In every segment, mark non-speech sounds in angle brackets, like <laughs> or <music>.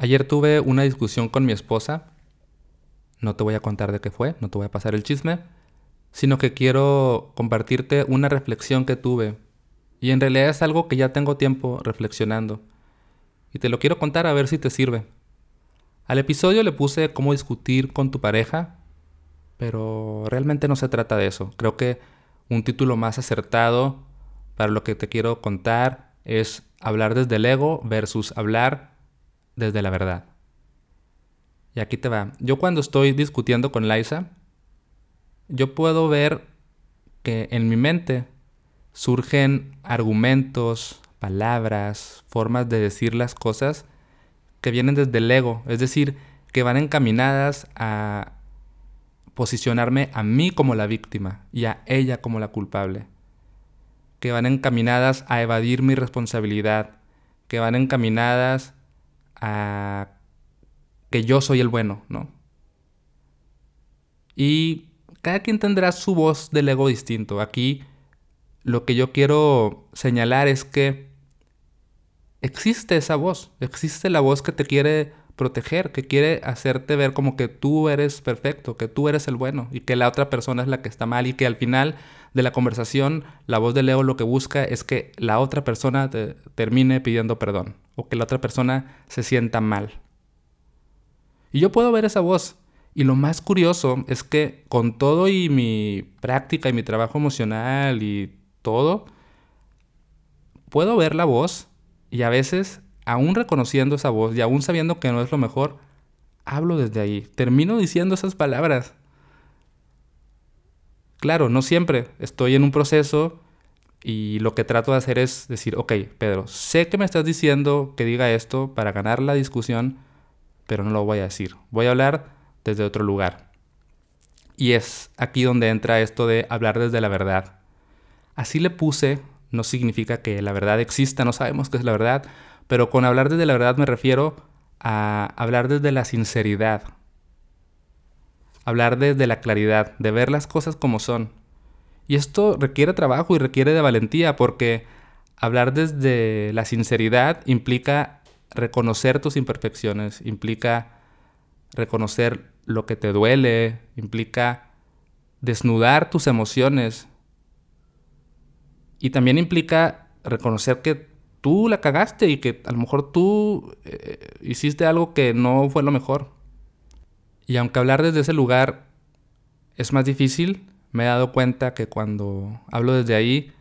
Ayer tuve una discusión con mi esposa. No te voy a contar de qué fue, no te voy a pasar el chisme, sino que quiero compartirte una reflexión que tuve. Y en realidad es algo que ya tengo tiempo reflexionando. Y te lo quiero contar a ver si te sirve. Al episodio le puse cómo discutir con tu pareja, pero realmente no se trata de eso. Creo que un título más acertado para lo que te quiero contar es hablar desde el ego versus hablar desde la verdad. Y aquí te va. Yo cuando estoy discutiendo con Liza, yo puedo ver que en mi mente surgen argumentos, palabras, formas de decir las cosas que vienen desde el ego, es decir, que van encaminadas a posicionarme a mí como la víctima y a ella como la culpable, que van encaminadas a evadir mi responsabilidad, que van encaminadas a que yo soy el bueno, ¿no? Y cada quien tendrá su voz del ego distinto. Aquí lo que yo quiero señalar es que existe esa voz, existe la voz que te quiere proteger, que quiere hacerte ver como que tú eres perfecto, que tú eres el bueno y que la otra persona es la que está mal y que al final de la conversación la voz del ego lo que busca es que la otra persona te termine pidiendo perdón o que la otra persona se sienta mal. Y yo puedo ver esa voz. Y lo más curioso es que con todo y mi práctica y mi trabajo emocional y todo, puedo ver la voz y a veces, aún reconociendo esa voz y aún sabiendo que no es lo mejor, hablo desde ahí. Termino diciendo esas palabras. Claro, no siempre. Estoy en un proceso y lo que trato de hacer es decir, ok, Pedro, sé que me estás diciendo que diga esto para ganar la discusión, pero no lo voy a decir. Voy a hablar desde otro lugar. Y es aquí donde entra esto de hablar desde la verdad. Así le puse, no significa que la verdad exista, no sabemos qué es la verdad, pero con hablar desde la verdad me refiero a hablar desde la sinceridad. Hablar desde la claridad, de ver las cosas como son. Y esto requiere trabajo y requiere de valentía porque hablar desde la sinceridad implica reconocer tus imperfecciones, implica reconocer lo que te duele, implica desnudar tus emociones y también implica reconocer que tú la cagaste y que a lo mejor tú eh, hiciste algo que no fue lo mejor. Y aunque hablar desde ese lugar es más difícil, me he dado cuenta que cuando hablo desde ahí,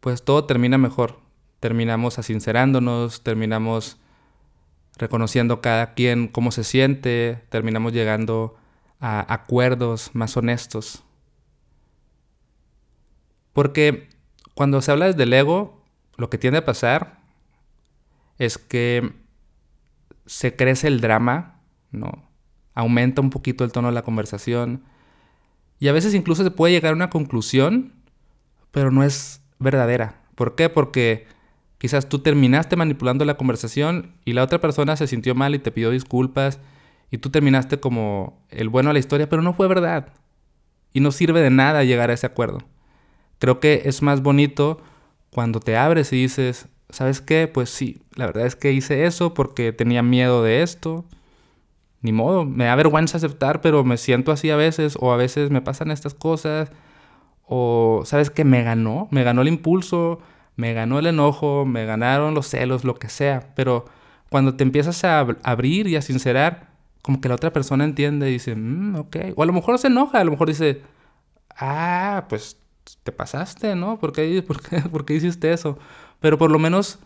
pues todo termina mejor. Terminamos asincerándonos, terminamos reconociendo cada quien cómo se siente, terminamos llegando a acuerdos más honestos. Porque cuando se habla desde el ego, lo que tiende a pasar es que se crece el drama, ¿no? Aumenta un poquito el tono de la conversación, y a veces incluso se puede llegar a una conclusión, pero no es verdadera. ¿Por qué? Porque quizás tú terminaste manipulando la conversación y la otra persona se sintió mal y te pidió disculpas y tú terminaste como el bueno de la historia, pero no fue verdad. Y no sirve de nada llegar a ese acuerdo. Creo que es más bonito cuando te abres y dices, ¿sabes qué? Pues sí, la verdad es que hice eso porque tenía miedo de esto ni modo, me da vergüenza aceptar, pero me siento así a veces, o a veces me pasan estas cosas, o sabes que me ganó, me ganó el impulso, me ganó el enojo, me ganaron los celos, lo que sea, pero cuando te empiezas a abrir y a sincerar, como que la otra persona entiende y dice, mm, ok, o a lo mejor se enoja, a lo mejor dice, ah, pues te pasaste, ¿no? ¿Por qué, por qué, por qué hiciste eso? Pero por lo menos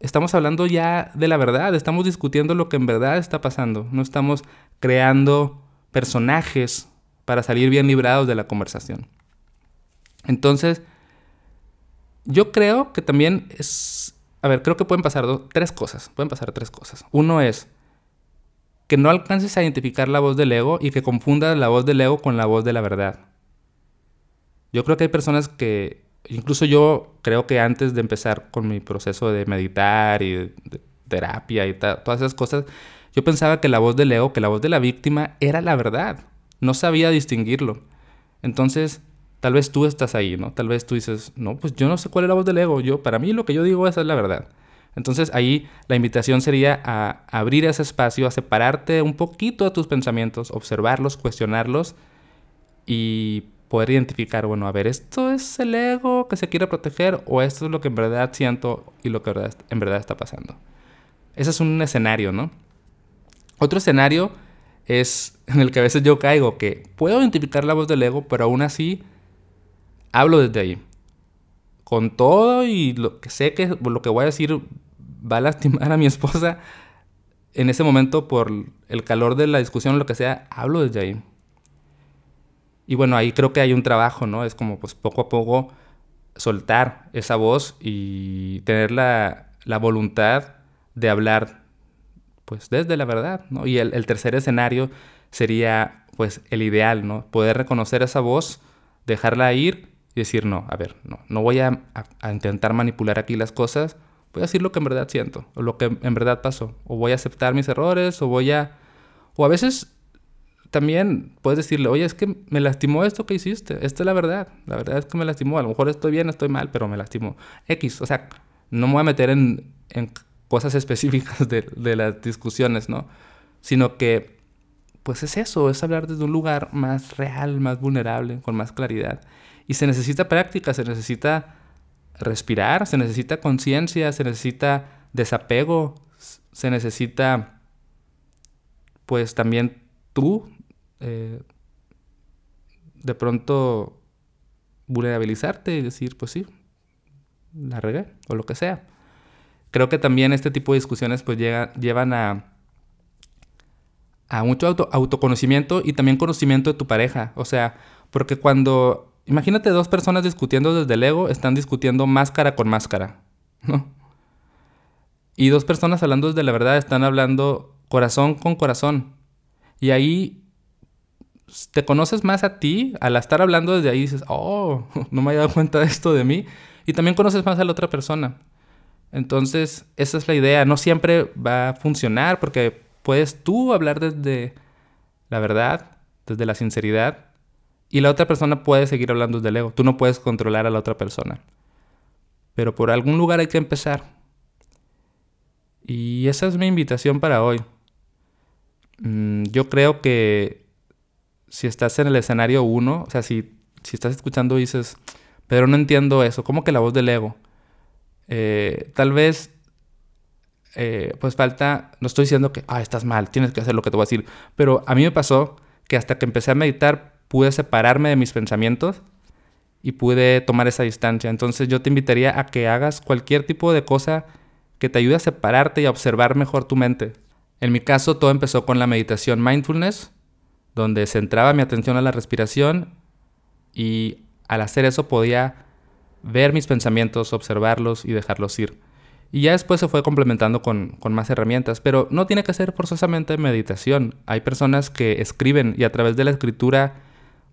estamos hablando ya de la verdad, estamos discutiendo lo que en verdad está pasando, no estamos creando personajes para salir bien librados de la conversación. Entonces, yo creo que también es, a ver, creo que pueden pasar tres cosas, pueden pasar tres cosas. Uno es que no alcances a identificar la voz del ego y que confundas la voz del ego con la voz de la verdad. Yo creo que hay personas que incluso yo creo que antes de empezar con mi proceso de meditar y de, terapia y todas esas cosas, yo pensaba que la voz del ego, que la voz de la víctima era la verdad. No sabía distinguirlo. Entonces, tal vez tú estás ahí, ¿no? Tal vez tú dices, no, pues yo no sé cuál es la voz del ego. Yo, para mí lo que yo digo es la verdad. Entonces ahí la invitación sería a abrir ese espacio, a separarte un poquito de tus pensamientos, observarlos, cuestionarlos y poder identificar, bueno, a ver, esto es el ego que se quiere proteger o esto es lo que en verdad siento y lo que en verdad está pasando. Ese es un escenario, ¿no? Otro escenario es <laughs> en el que a veces yo caigo, que puedo identificar la voz del ego, pero aún así hablo desde ahí. Con todo y lo que sé que lo que voy a decir va a lastimar a mi <laughs> esposa, en ese momento por el calor de la discusión o lo que sea, hablo desde ahí. Y bueno, ahí creo que hay un trabajo, ¿no? Es como pues poco a poco soltar esa voz y tener la, la voluntad de hablar pues desde la verdad, ¿no? Y el, tercer escenario sería pues el ideal, ¿no? Poder reconocer esa voz, dejarla ir y decir, no, a ver, no, no voy a, a, intentar manipular aquí las cosas, voy a decir lo que en verdad siento, o lo que en verdad pasó, o voy a aceptar mis errores, o voy a... O a veces también puedes decirle, oye, es que me lastimó esto que hiciste, esta es la verdad, la verdad es que me lastimó, a lo mejor estoy bien, estoy mal, pero me lastimó. X, o sea, no me voy a meter en, en cosas específicas de, de, las discusiones, ¿no? Sino que, pues es eso, es hablar desde un lugar más real, más vulnerable, con más claridad. Y se necesita práctica, se necesita respirar, se necesita conciencia, se necesita desapego, se necesita, pues también tú eh, de pronto vulnerabilizarte y decir, pues sí, la regué o lo que sea. Creo que también este tipo de discusiones pues llevan a, a mucho autoconocimiento y también conocimiento de tu pareja. O sea, porque cuando, imagínate dos personas discutiendo desde el ego, están discutiendo máscara con máscara, ¿no? Y dos personas hablando desde la verdad están hablando corazón con corazón. Y ahí te conoces más a ti, al estar hablando desde ahí dices, oh, <laughs> no me había dado cuenta de esto de mí. Y también conoces más a la otra persona. Entonces, esa es la idea. No siempre va a funcionar porque puedes tú hablar desde la verdad, desde la sinceridad, y la otra persona puede seguir hablando desde el ego. Tú no puedes controlar a la otra persona. Pero por algún lugar hay que empezar. Y esa es mi invitación para hoy. Mm, yo creo que si estás en el escenario 1, o sea, si, si estás escuchando y dices, pero no entiendo eso, ¿cómo que la voz del ego? Eh, tal vez, eh, pues falta, no estoy diciendo que, ah, estás mal, tienes que hacer lo que te voy a decir, pero a mí me pasó que hasta que empecé a meditar pude separarme de mis pensamientos y pude tomar esa distancia. Entonces yo te invitaría a que hagas cualquier tipo de cosa que te ayude a separarte y a observar mejor tu mente. En mi caso todo empezó con la meditación mindfulness, donde centraba mi atención a la respiración y al hacer eso podía ver mis pensamientos, observarlos y dejarlos ir. Y ya después se fue complementando con, más herramientas, pero no tiene que ser forzosamente meditación. Hay personas que escriben y a través de la escritura,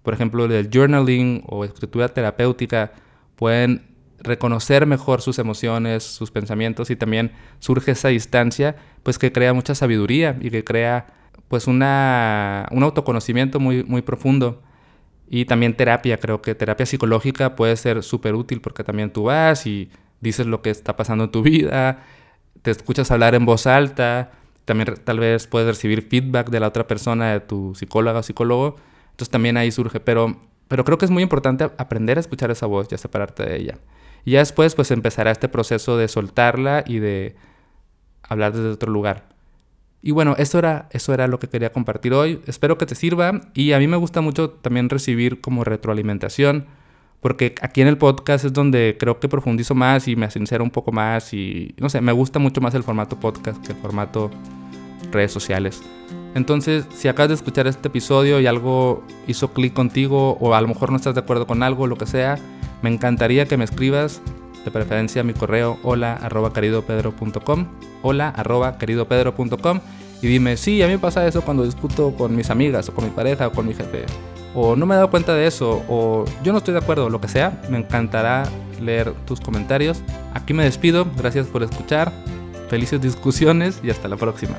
por ejemplo, del journaling o escritura terapéutica, pueden reconocer mejor sus emociones, sus pensamientos y también surge esa distancia, pues que crea mucha sabiduría y que crea pues una, un autoconocimiento muy, muy profundo. Y también terapia, creo que terapia psicológica puede ser súper útil porque también tú vas y dices lo que está pasando en tu vida, te escuchas hablar en voz alta, también tal vez puedes recibir feedback de la otra persona, de tu psicóloga o psicólogo. Entonces también ahí surge, pero, pero creo que es muy importante aprender a escuchar esa voz y a separarte de ella. Y ya después pues empezará este proceso de soltarla y de hablar desde otro lugar. Y bueno, eso era, eso era lo que quería compartir hoy. Espero que te sirva y a mí me gusta mucho también recibir como retroalimentación, porque aquí en el podcast es donde creo que profundizo más y me sincero un poco más y no sé, me gusta mucho más el formato podcast que el formato redes sociales. Entonces, si acabas de escuchar este episodio y algo hizo clic contigo o a lo mejor no estás de acuerdo con algo, lo que sea, me encantaría que me escribas de preferencia a mi correo hola arroba queridopedro.com, hola arroba queridopedro.com y dime, sí, a mí me pasa eso cuando discuto con mis amigas o con mi pareja o con mi jefe, o no me he dado cuenta de eso, o yo no estoy de acuerdo, lo que sea, me encantará leer tus comentarios. Aquí me despido, gracias por escuchar, felices discusiones y hasta la próxima.